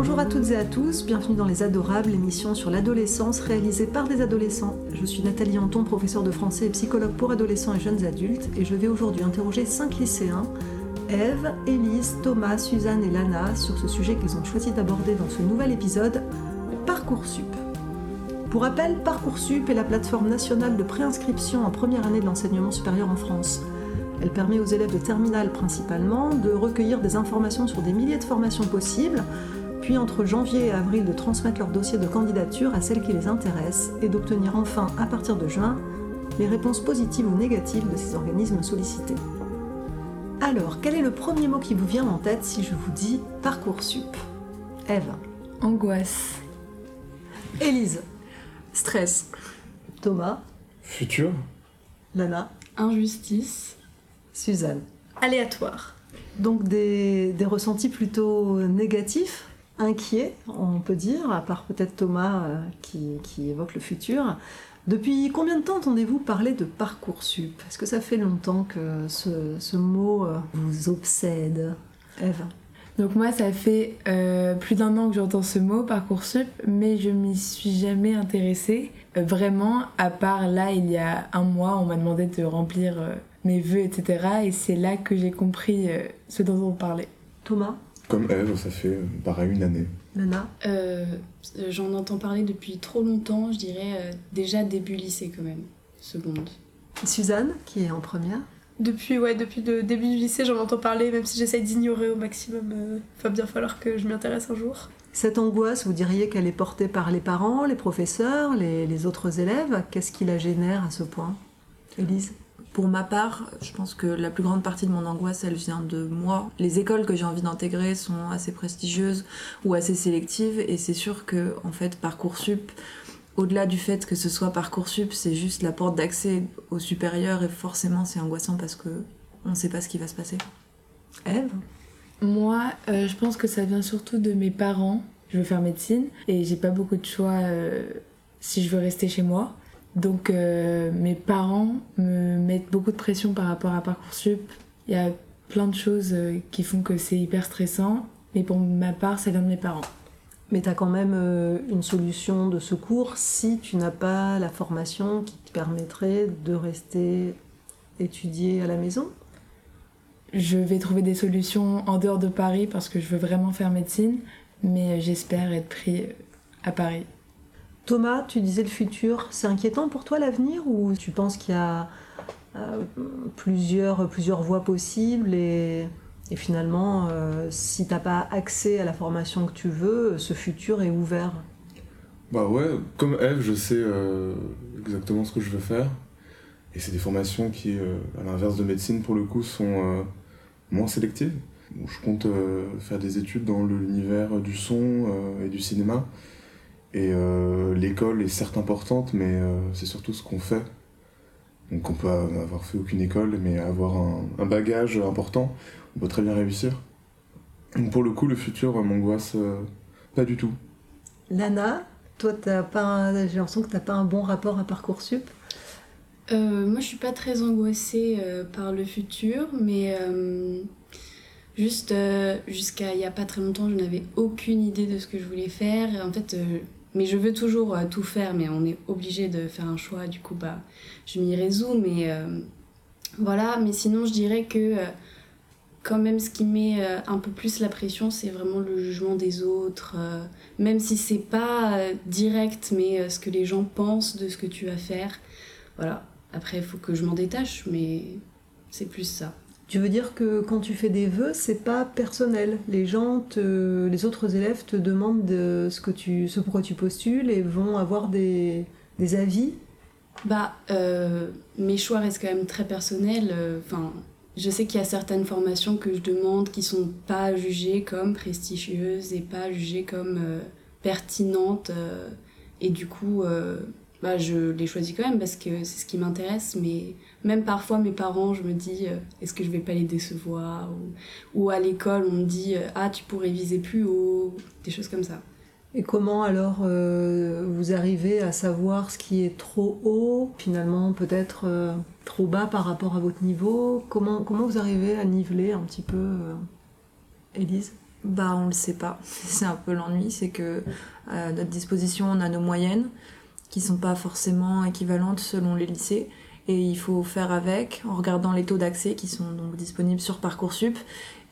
Bonjour à toutes et à tous, bienvenue dans Les Adorables, l'émission sur l'adolescence réalisée par des adolescents. Je suis Nathalie Anton, professeure de français et psychologue pour adolescents et jeunes adultes, et je vais aujourd'hui interroger cinq lycéens, Eve, Élise, Thomas, Suzanne et Lana, sur ce sujet qu'ils ont choisi d'aborder dans ce nouvel épisode, Parcoursup. Pour rappel, Parcoursup est la plateforme nationale de préinscription en première année de l'enseignement supérieur en France. Elle permet aux élèves de terminale principalement de recueillir des informations sur des milliers de formations possibles, puis entre janvier et avril de transmettre leur dossier de candidature à celles qui les intéressent et d'obtenir enfin, à partir de juin, les réponses positives ou négatives de ces organismes sollicités. Alors, quel est le premier mot qui vous vient en tête si je vous dis Parcoursup? Eve. Angoisse. Élise. Stress. Thomas. Futur. Lana. Injustice. Suzanne. Aléatoire. Donc des, des ressentis plutôt négatifs? Inquiet, on peut dire, à part peut-être Thomas euh, qui, qui, évoque le futur. Depuis combien de temps entendez-vous parler de Parcoursup? Est-ce que ça fait longtemps que ce, ce mot euh, vous obsède? Eve? Donc moi, ça fait euh, plus d'un an que j'entends ce mot, Parcoursup, mais je m'y suis jamais intéressée. Euh, vraiment, à part là, il y a un mois, on m'a demandé de remplir euh, mes vœux, etc. Et c'est là que j'ai compris ce dont on parlait. Thomas? Comme Eve, ça fait pareil une année. Lana J'en entends parler depuis trop longtemps, je dirais déjà début lycée quand même, seconde. Suzanne, qui est en première depuis, ouais, depuis le début du lycée, j'en entends parler, même si j'essaye d'ignorer au maximum. Il va bien falloir que je m'y intéresse un jour. Cette angoisse, vous diriez qu'elle est portée par les parents, les professeurs, les, les autres élèves? Qu'est-ce qui la génère à ce point? Élise? Pour ma part, je pense que la plus grande partie de mon angoisse, elle vient de moi. Les écoles que j'ai envie d'intégrer sont assez prestigieuses ou assez sélectives, et c'est sûr que, en fait, Parcoursup, au-delà du fait que ce soit Parcoursup, c'est juste la porte d'accès au supérieur et forcément c'est angoissant parce que on ne sait pas ce qui va se passer. Eve Moi, euh, je pense que ça vient surtout de mes parents. Je veux faire médecine et j'ai pas beaucoup de choix euh, si je veux rester chez moi. Donc euh, mes parents me mettent beaucoup de pression par rapport à Parcoursup. Il y a plein de choses euh, qui font que c'est hyper stressant. Mais pour ma part, ça vient de mes parents. Mais tu as quand même euh, une solution de secours si tu n'as pas la formation qui te permettrait de rester étudier à la maison? Je vais trouver des solutions en dehors de Paris parce que je veux vraiment faire médecine, mais j'espère être pris à Paris. Thomas, tu disais le futur, c'est inquiétant pour toi l'avenir ou tu penses qu'il y a euh, plusieurs, voies possibles et finalement, euh, si t'as pas accès à la formation que tu veux, ce futur est ouvert? Bah ouais, comme Eve, je sais euh, exactement ce que je veux faire. Et c'est des formations qui, à l'inverse de médecine, pour le coup, sont moins sélectives. Je compte faire des études dans l'univers du son et du cinéma. Et l'école est certes importante, mais c'est surtout ce qu'on fait. Donc on peut avoir fait aucune école, mais avoir un, un bagage important on peut très bien réussir. Donc pour le coup, le futur m'angoisse euh, pas du tout. Lana, toi, t'as pas un... j'ai l'impression que tu n'as pas un bon rapport à Parcoursup. Euh, moi, je suis pas très angoissée euh, par le futur, mais euh, juste euh, jusqu'à il y a pas très longtemps, je n'avais aucune idée de ce que je voulais faire. En fait, euh, mais je veux toujours tout faire, mais on est obligé de faire un choix. Du coup, bah, je m'y résous, mais voilà. Mais sinon, je dirais que quand même ce qui met euh, un peu plus la pression c'est vraiment le jugement des autres euh, même si c'est pas euh, direct mais ce que les gens pensent de ce que tu vas faire voilà après il faut que je m'en détache mais c'est plus ça tu veux dire que quand tu fais des vœux c'est pas personnel les gens les autres élèves te demandent de ce que tu pourquoi tu postules et vont avoir des, avis bah euh, mes choix restent quand même très personnels enfin je sais qu'il y a certaines formations que je demande qui sont pas jugées comme prestigieuses et pas jugées comme euh, pertinentes. Euh, et du coup, euh, bah, je les choisis quand même parce que c'est ce qui m'intéresse. Mais même parfois, mes parents, je me dis, est-ce que je vais pas les décevoir Ou, ou à l'école, on me dit, ah, tu pourrais viser plus haut, des choses comme ça. Et comment alors euh, vous arrivez à savoir ce qui est trop haut, finalement peut-être euh, trop bas par rapport à votre niveau? Comment, comment vous arrivez à niveler un petit peu, euh, Élise? Bah, on le sait pas. C'est un peu l'ennui, c'est que à notre disposition, on a nos moyennes qui sont pas forcément équivalentes selon les lycées. Et il faut faire avec en regardant les taux d'accès qui sont donc disponibles sur Parcoursup.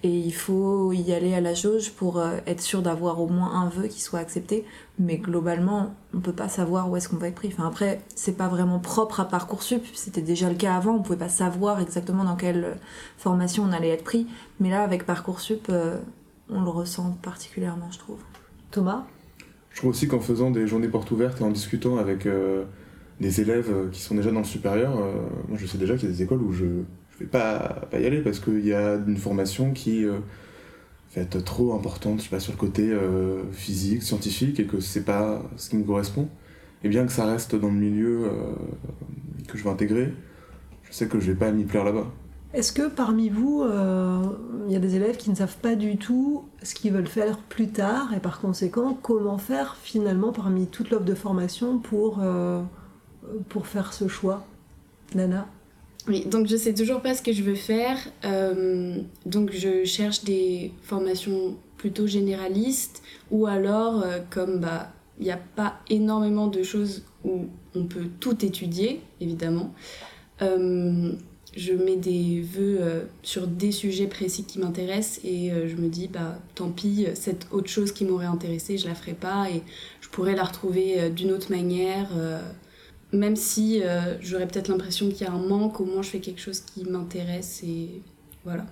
Et il faut y aller à la jauge pour euh, être sûr d'avoir au moins un vœu qui soit accepté. Mais globalement, on peut pas savoir où est-ce qu'on va être pris. Enfin, après, c'est pas vraiment propre à Parcoursup. C'était déjà le cas avant. On pouvait pas savoir exactement dans quelle formation on allait être pris. Mais là, avec Parcoursup, euh, on le ressent particulièrement, je trouve. Thomas? Je trouve aussi qu'en faisant des journées portes ouvertes et en discutant avec euh, des élèves euh, qui sont déjà dans le supérieur, euh, moi je sais déjà qu'il y a des écoles où je ne vais pas, pas y aller parce qu'il y a une formation qui va être trop importante je sais pas, sur le côté physique, scientifique et que c'est pas ce qui me correspond. Et bien que ça reste dans le milieu que je vais intégrer, je sais que je vais pas m'y plaire là-bas. Est-ce que parmi vous, euh, il y a des élèves qui ne savent pas du tout ce qu'ils veulent faire plus tard et par conséquent comment faire finalement parmi toute l'offre de formation pour, euh, pour faire ce choix Nana? Oui, donc je sais toujours pas ce que je veux faire. euh, donc je cherche des formations plutôt généralistes ou alors comme bah il n'y a pas énormément de choses où on peut tout étudier, évidemment. Je mets des vœux euh, sur des sujets précis qui m'intéressent et euh, je me dis bah tant pis cette autre chose qui m'aurait intéressée je la ferai pas et je pourrais la retrouver euh, d'une autre manière même si j'aurais peut-être l'impression qu'il y a un manque, au moins je fais quelque chose qui m'intéresse et voilà.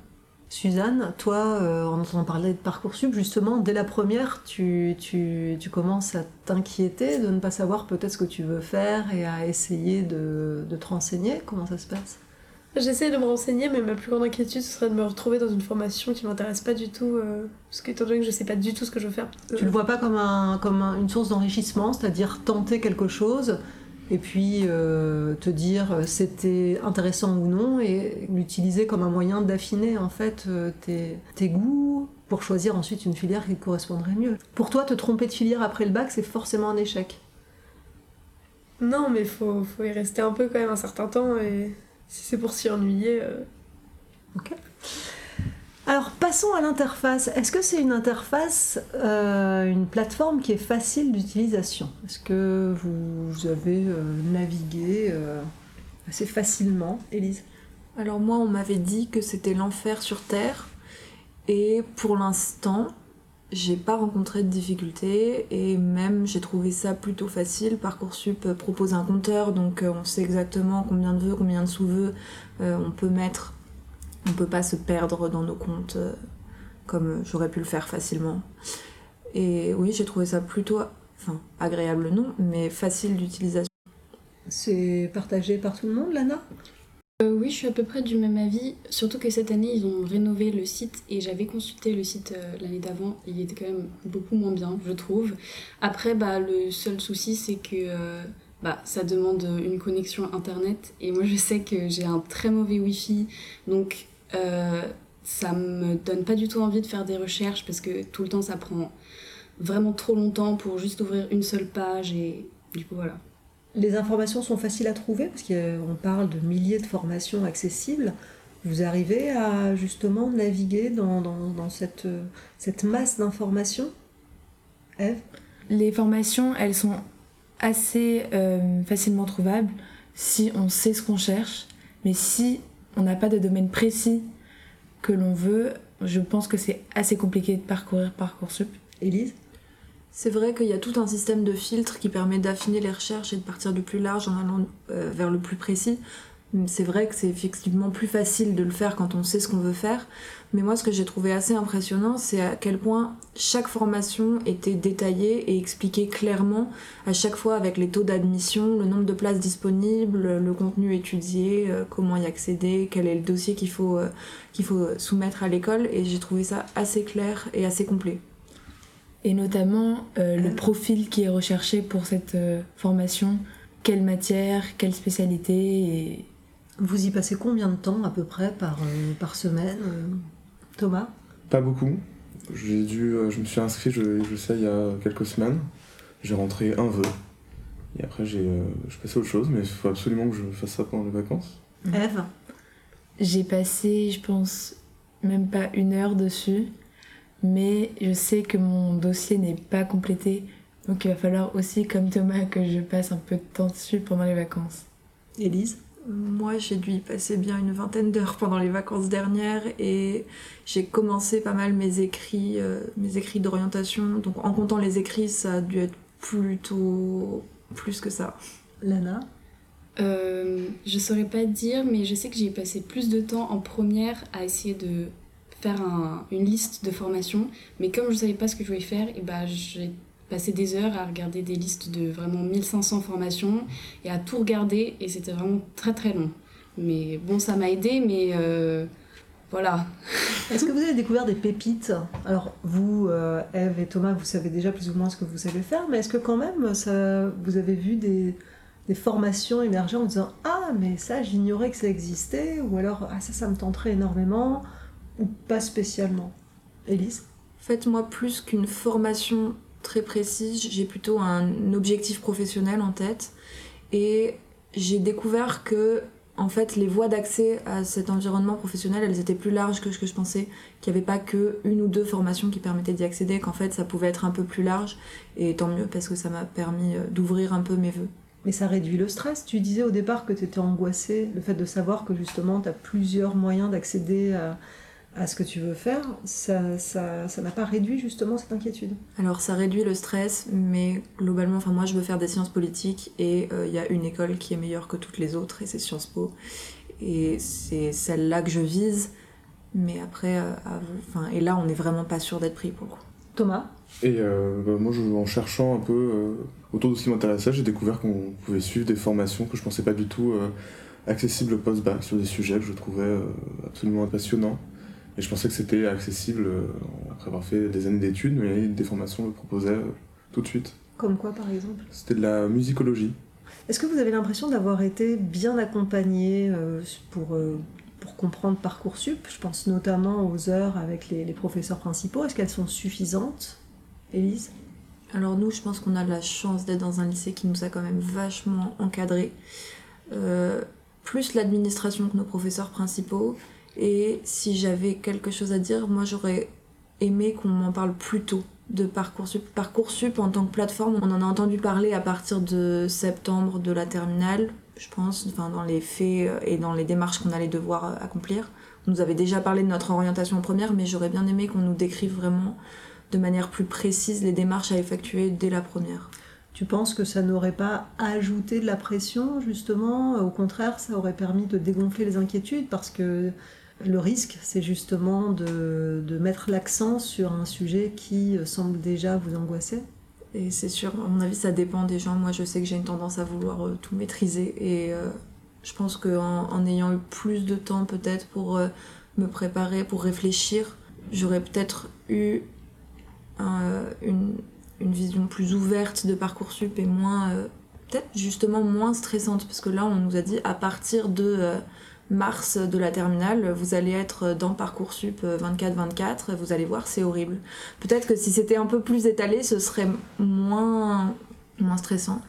Suzanne, toi, en entendant parler de Parcoursup, justement, dès la première, tu, tu, tu commences à t'inquiéter de ne pas savoir peut-être ce que tu veux faire et à essayer de, de te renseigner. Comment ça se passe? J'essaie de me renseigner, mais ma plus grande inquiétude ce serait de me retrouver dans une formation qui m'intéresse pas du tout, euh, parce qu'étant donné que je sais pas du tout ce que je veux faire. euh, Tu le vois pas comme, un, comme un- une source d'enrichissement, c'est-à-dire tenter quelque chose et puis euh, te dire euh, c'était intéressant ou non et l'utiliser comme un moyen d'affiner en fait tes, tes goûts pour choisir ensuite une filière qui te correspondrait mieux. Pour toi, te tromper de filière après le bac, c'est forcément un échec. Non, mais faut, faut y rester un peu quand même un certain temps, et si c'est pour s'y ennuyer. euh, Alors passons à l'interface. Est-ce que c'est une interface, euh, une plateforme qui est facile d'utilisation? Est-ce que vous, vous avez euh, navigué euh, assez facilement, Élise? Alors moi, on m'avait dit que c'était l'enfer sur Terre. Et pour l'instant, j'ai pas rencontré de difficultés. Et même, j'ai trouvé ça plutôt facile. Parcoursup euh, propose un compteur, donc euh, on sait exactement combien de vœux, combien de sous-vœux euh, on peut mettre. On peut pas se perdre dans nos comptes comme j'aurais pu le faire facilement. Et oui, j'ai trouvé ça plutôt, enfin, agréable non, mais facile d'utilisation. C'est partagé par tout le monde, Lana? Euh, oui, je suis à peu près du même avis, surtout que cette année ils ont rénové le site et j'avais consulté le site euh, l'année d'avant, il était quand même beaucoup moins bien, je trouve. Après, bah, le seul souci c'est que euh, bah, ça demande une connexion internet et moi je sais que j'ai un très mauvais wifi donc ça me donne pas du tout envie de faire des recherches parce que tout le temps ça prend vraiment trop longtemps pour juste ouvrir une seule page et du coup voilà. Les informations sont faciles à trouver parce qu'on parle de milliers de formations accessibles. Vous arrivez à justement naviguer dans, dans- dans cette, cette masse d'informations Eve Les formations, elles sont assez euh, facilement trouvables si on sait ce qu'on cherche, mais si on n'a pas de domaine précis que l'on veut, je pense que c'est assez compliqué de parcourir Parcoursup. Élise? C'est vrai qu'il y a tout un système de filtres qui permet d'affiner les recherches et de partir du plus large en allant euh, vers le plus précis. C'est vrai que c'est effectivement plus facile de le faire quand on sait ce qu'on veut faire, mais moi ce que j'ai trouvé assez impressionnant, c'est à quel point chaque formation était détaillée et expliquée clairement, à chaque fois avec les taux d'admission, le nombre de places disponibles, le contenu étudié, euh, comment y accéder, quel est le dossier qu'il faut, euh, qu'il faut soumettre à l'école, et j'ai trouvé ça assez clair et assez complet. Et notamment euh, le profil qui est recherché pour cette euh, formation, quelle matière, quelle spécialité, et Vous y passez combien de temps à peu près par, euh, par semaine Thomas? Pas beaucoup. J'ai dû, euh, je me suis inscrit, je, je sais, il y a quelques semaines. J'ai rentré un vœu. Et après, j'ai, euh, je passais à autre chose, mais il faut absolument que je fasse ça pendant les vacances. Eve? J'ai passé, je pense, même pas une heure dessus, mais je sais que mon dossier n'est pas complété, donc il va falloir aussi, comme Thomas, que je passe un peu de temps dessus pendant les vacances. Élise? Moi, j'ai dû y passer bien une vingtaine d'heures pendant les vacances dernières et j'ai commencé pas mal mes écrits, euh, mes écrits d'orientation. Donc, en comptant les écrits, ça a dû être plutôt plus que ça. Lana? Euh, Je saurais pas dire, mais je sais que j'ai passé plus de temps en première à essayer de faire une liste de formations. Mais comme je savais pas ce que je voulais faire, et bah, j'ai passé des heures à regarder des listes de vraiment 1500 formations et à tout regarder et c'était vraiment très très long. Mais bon, ça m'a aidé, mais euh, voilà. Est-ce que vous avez découvert des pépites? Alors vous, euh, Eve et Thomas, vous savez déjà plus ou moins ce que vous savez faire, mais est-ce que quand même ça, vous avez vu des, des formations émerger en disant Ah, mais ça, j'ignorais que ça existait, ou alors Ah, ça, ça me tenterait énormément, ou pas spécialement. Élise Faites-moi plus qu'une formation très précise, j'ai plutôt un objectif professionnel en tête. Et j'ai découvert que en fait les voies d'accès à cet environnement professionnel elles étaient plus larges que ce que je pensais qu'il n'y avait pas que une ou deux formations qui permettaient d'y accéder qu'en fait ça pouvait être un peu plus large. Et tant mieux parce que ça m'a permis euh, d'ouvrir un peu mes voeux. Mais ça réduit le stress. Tu disais au départ que tu étais angoissée, le fait de savoir que justement tu as plusieurs moyens d'accéder à, à ce que tu veux faire, ça n'a ça, ça pas réduit justement cette inquiétude Alors ça réduit le stress, mais globalement, enfin moi je veux faire des sciences politiques et il euh, y a une école qui est meilleure que toutes les autres et c'est Sciences Po. Et c'est celle-là que je vise, mais après, euh, enfin, et là on n'est vraiment pas sûr d'être pris pour le coup. Thomas? Et euh, bah, moi je, en cherchant un peu autour de ce qui m'intéressait, j'ai découvert qu'on pouvait suivre des formations que je pensais pas du tout accessibles post-bac sur des sujets que je trouvais absolument passionnants. Et je pensais que c'était accessible euh, après avoir fait des années d'études, mais des formations le proposaient euh, tout de suite. Comme quoi par exemple? C'était de la musicologie. Est-ce que vous avez l'impression d'avoir été bien accompagné euh, pour, pour comprendre Parcoursup? Je pense notamment aux heures avec les, professeurs principaux. Est-ce qu'elles sont suffisantes Élise? Alors nous, je pense qu'on a la chance d'être dans un lycée qui nous a quand même vachement encadrés. plus l'administration que nos professeurs principaux. Et si j'avais quelque chose à dire, moi j'aurais aimé qu'on m'en parle plus tôt de Parcoursup. Parcoursup en tant que plateforme, on en a entendu parler à partir de septembre de la terminale, je pense, enfin dans les faits euh, et dans les démarches qu'on allait devoir accomplir. On nous avait déjà parlé de notre orientation première, mais j'aurais bien aimé qu'on nous décrive vraiment de manière plus précise les démarches à effectuer dès la première. Tu penses que ça n'aurait pas ajouté de la pression, justement? Au contraire, ça aurait permis de dégonfler les inquiétudes parce que le risque, c'est justement de, mettre l'accent sur un sujet qui semble déjà vous angoisser. Et c'est sûr, à mon avis, ça dépend des gens. Moi, je sais que j'ai une tendance à vouloir euh, tout maîtriser. Et euh, je pense qu'en en, ayant eu plus de temps, peut-être, pour euh, me préparer, pour réfléchir, j'aurais peut-être eu une, une, vision plus ouverte de Parcoursup et moins. peut-être justement moins stressante. Parce que là, on nous a dit à partir de mars de la terminale, vous allez être dans Parcoursup 24-24, vous allez voir, c'est horrible. Peut-être que si c'était un peu plus étalé, ce serait moins, moins stressant.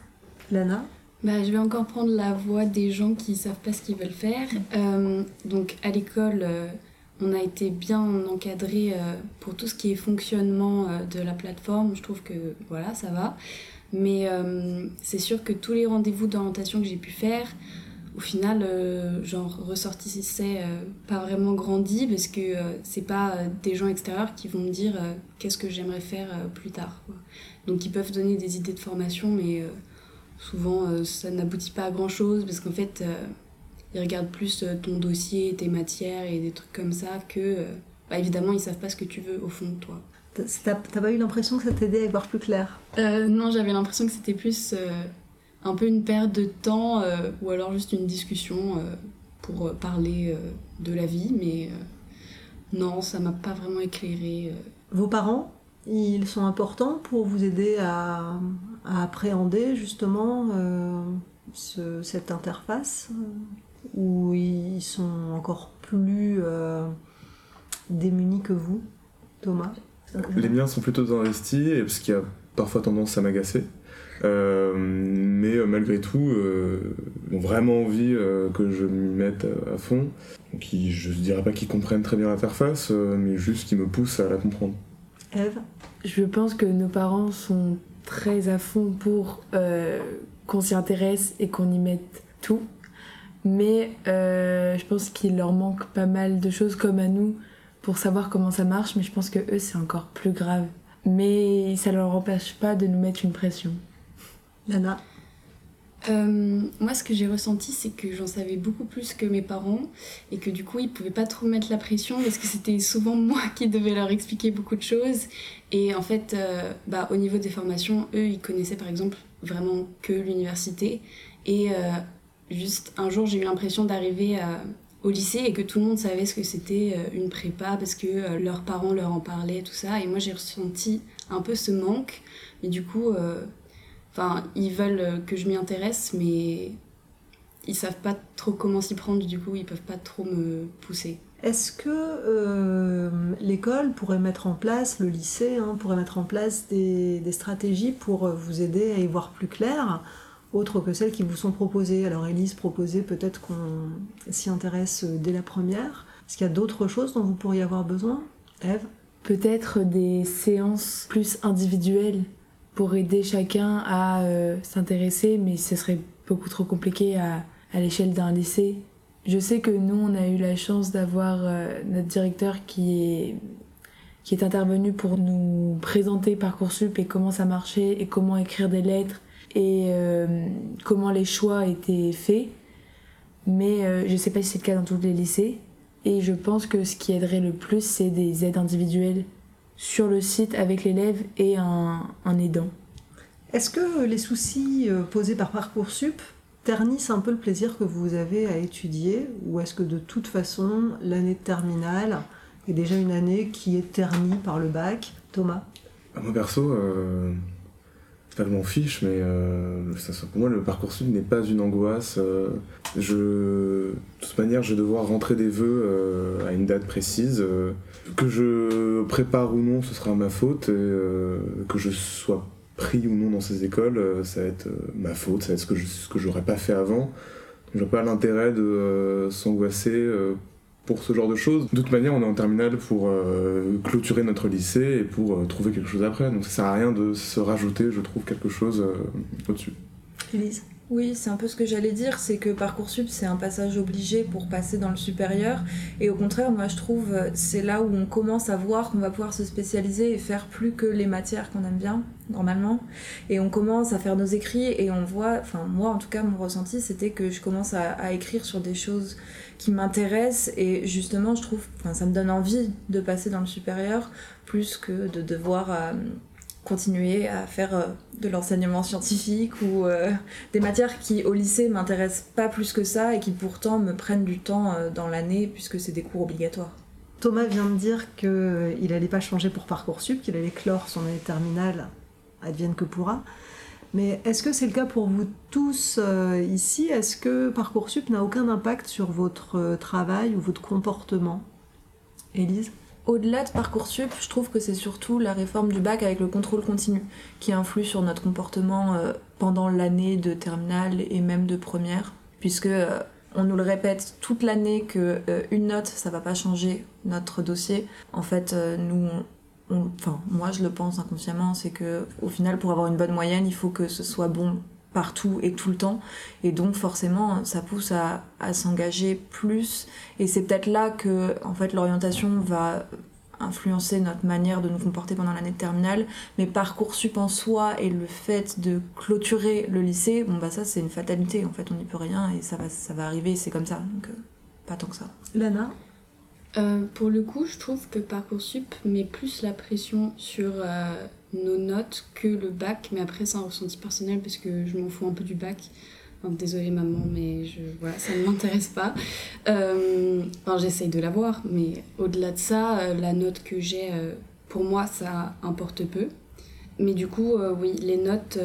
Lana? Bah, je vais encore prendre la voix des gens qui savent pas ce qu'ils veulent faire. Euh, donc à l'école, euh, on a été bien encadré euh, pour tout ce qui est fonctionnement de la plateforme. Je trouve que voilà, ça va. Mais c'est sûr que tous les rendez-vous d'orientation que j'ai pu faire, au final, euh, genre, ressortissait euh, pas vraiment grandi parce que euh, c'est pas des gens extérieurs qui vont me dire qu'est-ce que j'aimerais faire plus tard. Donc ils peuvent donner des idées de formation, mais souvent ça n'aboutit pas à grand chose parce qu'en fait ils regardent plus ton dossier, tes matières et des trucs comme ça que bah, évidemment ils savent pas ce que tu veux au fond de toi. T'as pas eu l'impression que ça t'aidait à y voir plus clair? Non, j'avais l'impression que c'était plus un peu une perte de temps euh, ou alors juste une discussion euh, pour euh, parler de la vie, mais non, ça m'a pas vraiment éclairé. Vos parents, ils sont importants pour vous aider à, appréhender justement cette interface ou ils sont encore plus démunis que vous, Thomas? Les miens sont plutôt investis, parce qu'il y a parfois tendance à m'agacer. Euh, mais euh, malgré tout, euh, ont vraiment envie que je m'y mette à, fond. Qui, je ne dirais pas qu'ils comprennent très bien l'interface, mais juste qu'ils me poussent à la comprendre. Eve? Je pense que nos parents sont très à fond pour euh, qu'on s'y intéresse et qu'on y mette tout. Mais euh, je pense qu'il leur manque pas mal de choses comme à nous pour savoir comment ça marche, mais je pense que eux c'est encore plus grave. Mais ça leur empêche pas de nous mettre une pression. Lana Euh, moi, ce que j'ai ressenti, c'est que j'en savais beaucoup plus que mes parents et que du coup, ils pouvaient pas trop mettre la pression parce que c'était souvent moi qui devais leur expliquer beaucoup de choses. Et en fait, euh, bah, au niveau des formations, eux, ils connaissaient par exemple vraiment que l'université. Et euh, juste un jour, j'ai eu l'impression d'arriver au lycée et que tout le monde savait ce que c'était une prépa parce que leurs parents leur en parlaient, tout ça. Et moi, j'ai ressenti un peu ce manque. Mais du coup, Enfin, ils veulent que je m'y intéresse, mais ils savent pas trop comment s'y prendre, du coup, ils peuvent pas trop me pousser. Est-ce que euh, l'école pourrait mettre en place, le lycée hein, pourrait mettre en place des, des stratégies pour euh, vous aider à y voir plus clair, autres que celles qui vous sont proposées? Alors Elise proposait peut-être qu'on s'y intéresse euh, dès la première. Est-ce qu'il y a d'autres choses dont vous pourriez avoir besoin? Eve Peut-être des séances plus individuelles pour aider chacun à euh, s'intéresser, mais ce serait beaucoup trop compliqué à, l'échelle d'un lycée. Je sais que nous, on a eu la chance d'avoir euh, notre directeur qui est, qui est intervenu pour nous présenter Parcoursup et comment ça marchait et comment écrire des lettres et euh, comment les choix étaient faits. Mais je ne sais pas si c'est le cas dans tous les lycées. Et je pense que ce qui aiderait le plus, c'est des aides individuelles sur le site avec l'élève et un, un aidant. Est-ce que les soucis euh, posés par Parcoursup ternissent un peu le plaisir que vous avez à étudier Ou est-ce que de toute façon, l'année de terminale est déjà une année qui est ternie par le bac? Thomas? Bah, Moi perso, euh, je m'en fiche, mais euh, pour moi le parcours sud n'est pas une angoisse. euh, de toute manière, je vais devoir rentrer des vœux euh, à une date précise. que je prépare ou non, ce sera ma faute. Que je sois pris ou non dans ces écoles, ça va être ma faute. Ça va être ce que je, j'aurais pas fait avant. Je vois pas l'intérêt de s'angoisser. Pour ce genre de choses. De toute manière, on est en terminale pour euh, clôturer notre lycée et pour euh, trouver quelque chose après. Donc ça sert à rien de se rajouter, je trouve, quelque chose euh, au-dessus. Oui, c'est un peu ce que j'allais dire, c'est que Parcoursup, c'est un passage obligé pour passer dans le supérieur. Et au contraire, moi, je trouve, c'est là où on commence à voir qu'on va pouvoir se spécialiser et faire plus que les matières qu'on aime bien, normalement. Et on commence à faire nos écrits et on voit, enfin, moi, en tout cas, mon ressenti, c'était que je commence à, à écrire sur des choses qui m'intéressent. Et justement, je trouve, enfin, ça me donne envie de passer dans le supérieur, plus que de devoir... euh, continuer à faire euh, de l'enseignement scientifique ou euh, des matières qui au lycée m'intéressent pas plus que ça et qui pourtant me prennent du temps euh, dans l'année puisque c'est des cours obligatoires. Thomas vient de dire qu'il n'allait pas changer pour Parcoursup, qu'il allait clore son année terminale, advienne que pourra. Mais est-ce que c'est le cas pour vous tous ici? Est-ce que Parcoursup n'a aucun impact sur votre travail ou votre comportement? Élise? Au-delà de Parcoursup, je trouve que c'est surtout la réforme du bac avec le contrôle continu qui influe sur notre comportement euh, pendant l'année de terminale et même de première, puisque euh, on nous le répète toute l'année que euh, une note ça va pas changer notre dossier. En fait, nous, enfin moi je le pense inconsciemment, c'est que au final pour avoir une bonne moyenne, il faut que ce soit bon partout et tout le temps. Et donc forcément ça pousse à, à s'engager plus. Et c'est peut-être là que en fait l'orientation va influencer notre manière de nous comporter pendant l'année de terminale. Mais parcoursup en soi et le fait de clôturer le lycée bon bah ça c'est une fatalité. En fait on n'y peut rien et ça va ça va arriver. C'est comme ça. Donc euh, pas tant que ça. Lana? Euh, pour le coup, je trouve que Parcoursup met plus la pression sur euh, nos notes que le bac, mais après c'est un ressenti personnel parce que je m'en fous un peu du bac. Désolée maman, mais je, voilà, ça ne m'intéresse pas. Euh, enfin, j'essaye de l'avoir, mais au-delà de ça, euh, la note que j'ai, euh, pour moi, ça importe peu. Mais du coup, oui, les notes,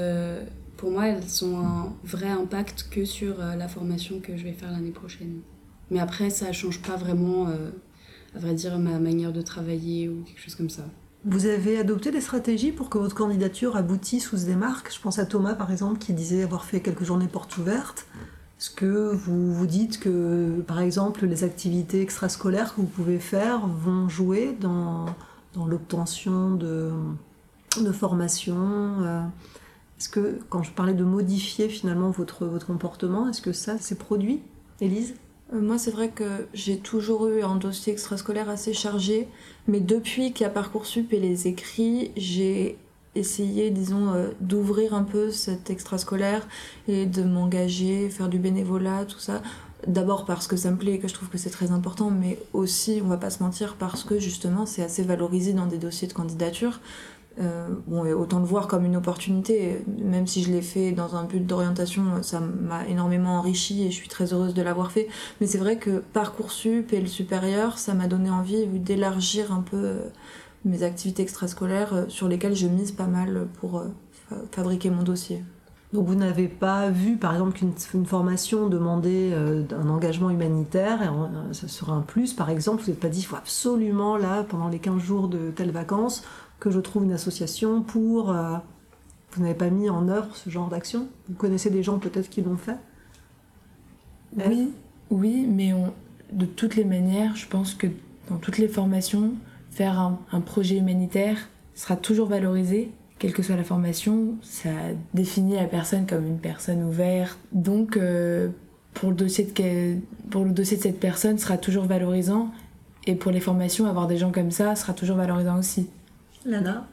pour moi, elles ont un vrai impact que sur la formation que je vais faire l'année prochaine. Mais après, ça change pas vraiment, à vrai dire, ma manière de travailler ou quelque chose comme ça. Vous avez adopté des stratégies pour que votre candidature aboutisse ou se démarque? Je pense à Thomas par exemple qui disait avoir fait quelques journées portes ouvertes. Est-ce que vous vous dites que par exemple les activités extrascolaires que vous pouvez faire vont jouer dans, dans l'obtention de, de formations Est-ce que, quand je parlais de modifier finalement votre, votre comportement, est-ce que ça s'est produit, Élise? Moi, c'est vrai que j'ai toujours eu un dossier extrascolaire assez chargé, mais depuis qu'il y a Parcoursup et les écrits, j'ai essayé, disons, d'ouvrir un peu cet extrascolaire et de m'engager, faire du bénévolat, tout ça. D'abord parce que ça me plaît et que je trouve que c'est très important, mais aussi, on va pas se mentir, parce que justement c'est assez valorisé dans des dossiers de candidature. Euh, bon, autant le voir comme une opportunité, même si je l'ai fait dans un but d'orientation, ça m'a énormément enrichi et je suis très heureuse de l'avoir fait. Mais c'est vrai que Parcoursup et le supérieur, ça m'a donné envie d'élargir un peu euh, mes activités extrascolaires euh, sur lesquelles je mise pas mal pour fabriquer mon dossier. Donc vous n'avez pas vu, par exemple, qu'une formation demandait un engagement humanitaire, et ça sera un plus, par exemple, vous n'êtes pas dit, il faut absolument, là, pendant les 15 jours de telles vacances, que je trouve une association pour... Euh, vous n'avez pas mis en œuvre ce genre d'action? Vous connaissez des gens peut-être qui l'ont fait? Oui, oui, mais de toutes les manières, je pense que dans toutes les formations, faire un projet humanitaire sera toujours valorisé quelle que soit la formation, ça définit la personne comme une personne ouverte. Donc, euh, pour, le dossier de, pour le dossier de cette personne, sera toujours valorisant. Et pour les formations, avoir des gens comme ça sera toujours valorisant aussi. Lana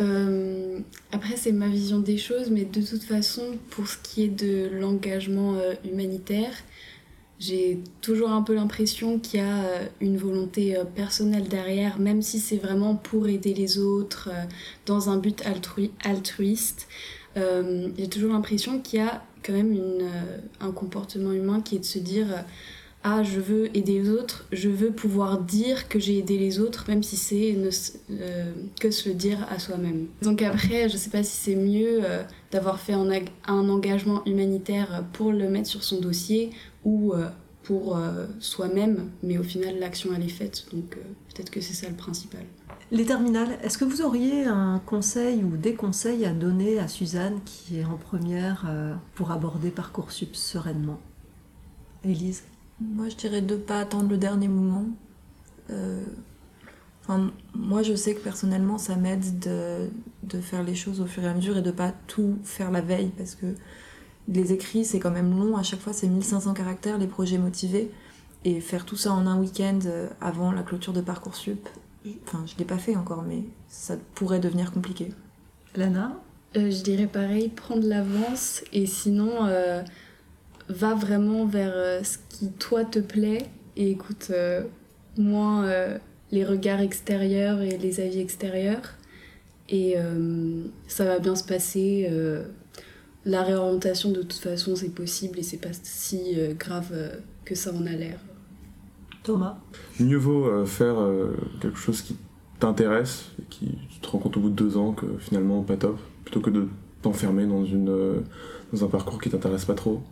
euh, Après, c'est ma vision des choses, mais de toute façon, pour ce qui est de l'engagement euh, humanitaire, j'ai toujours un peu l'impression qu'il y a euh, une volonté personnelle derrière, même si c'est vraiment pour aider les autres dans un but altruiste. j'ai toujours l'impression qu'il y a quand même un comportement humain qui est de se dire ah je veux aider les autres, je veux pouvoir dire que j'ai aidé les autres, même si c'est que se le dire à soi-même. Donc après, je sais pas si c'est mieux d'avoir fait un, engagement humanitaire pour le mettre sur son dossier ou euh, pour euh, soi-même, mais au final l'action elle est faite, donc euh, peut-être que c'est ça le principal. Les terminales, est-ce que vous auriez un conseil ou des conseils à donner à Suzanne qui est en première pour aborder Parcoursup sereinement? Élise? Moi je dirais de ne pas attendre le dernier moment. moi je sais que personnellement ça m'aide de, de, faire les choses au fur et à mesure et de pas tout faire la veille parce que les écrits, c'est quand même long. À chaque fois, c'est 1500 caractères, les projets motivés. Et faire tout ça en un week-end euh, avant la clôture de Parcoursup, enfin, je l'ai pas fait encore, mais ça pourrait devenir compliqué. Lana? Euh, Je dirais pareil, prendre l'avance et sinon, euh, va vraiment vers ce qui toi te plaît et écoute moins les regards extérieurs et les avis extérieurs. Et ça va bien se passer la réorientation de toute façon c'est possible et c'est pas si euh, grave euh, que ça en a l'air. Thomas? Mieux vaut euh, faire quelque chose qui t'intéresse et qui tu te rends compte au bout de deux ans que finalement pas top, plutôt que de t'enfermer dans, une, dans un parcours qui t'intéresse pas trop.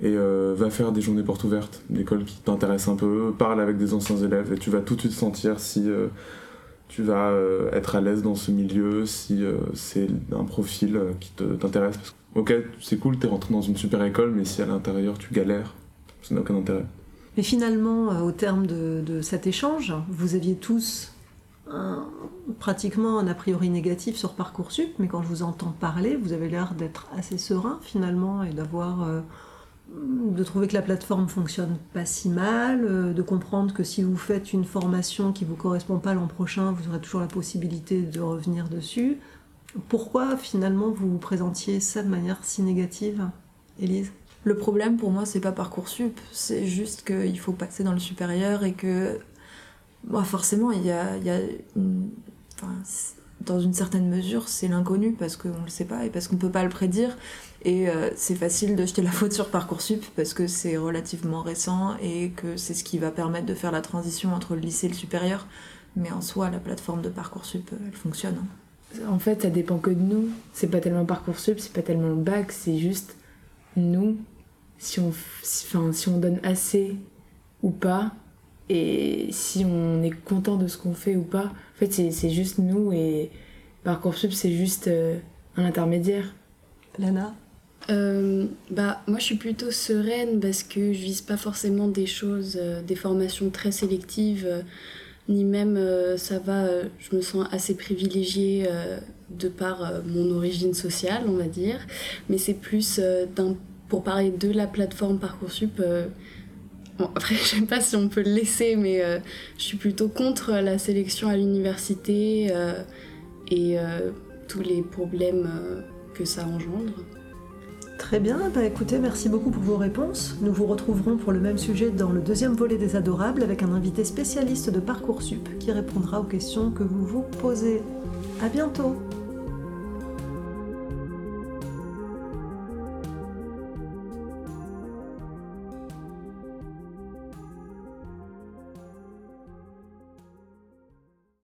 Et va faire des journées portes ouvertes, d'école qui t'intéresse un peu, parle avec des anciens élèves et tu vas tout de suite sentir si tu vas être à l'aise dans ce milieu, si c'est un profil qui t'intéresse ok, c'est cool, t'es rentré dans une super école, mais si à l'intérieur tu galères, ça n'a aucun intérêt. Mais finalement, euh, au terme de, cet échange, vous aviez tous pratiquement un a priori négatif sur Parcoursup, mais quand je vous entends parler, vous avez l'air d'être assez serein finalement et d'avoir. De trouver que la plateforme fonctionne pas si mal, euh, de comprendre que si vous faites une formation qui vous correspond pas l'an prochain, vous aurez toujours la possibilité de revenir dessus. Pourquoi finalement vous vous présentiez ça de manière si négative, Élise? Le problème pour moi, c'est pas Parcoursup, c'est juste qu'il faut passer dans le supérieur et que bah, forcément, il y a, dans une certaine mesure, c'est l'inconnu parce qu'on le sait pas et parce qu'on peut pas le prédire. Et euh, c'est facile de jeter la faute sur Parcoursup parce que c'est relativement récent et que c'est ce qui va permettre de faire la transition entre le lycée et le supérieur. Mais en soi, la plateforme de Parcoursup, elle fonctionne. Hein. En fait, ça dépend que de nous. C'est pas tellement Parcoursup, c'est pas tellement le bac, c'est juste nous, si on, enfin, si on donne assez ou pas, et si on est content de ce qu'on fait ou pas. En fait, c'est juste nous et Parcoursup, c'est juste euh, un intermédiaire. Lana? Euh, bah, moi je suis plutôt sereine parce que je vise pas forcément des choses, euh, des formations très sélectives ni même euh, ça va, euh, je me sens assez privilégiée euh, de par euh, mon origine sociale, on va dire. Mais c'est plus euh, d'un- pour parler de la plateforme Parcoursup. Bon, après, je sais pas si on peut le laisser, mais euh, je suis plutôt contre la sélection à l'université euh, et euh, tous les problèmes que ça engendre. Très bien, bah écoutez, merci beaucoup pour vos réponses. Nous vous retrouverons pour le même sujet dans le deuxième volet des Adorables avec un invité spécialiste de Parcoursup qui répondra aux questions que vous vous posez. À bientôt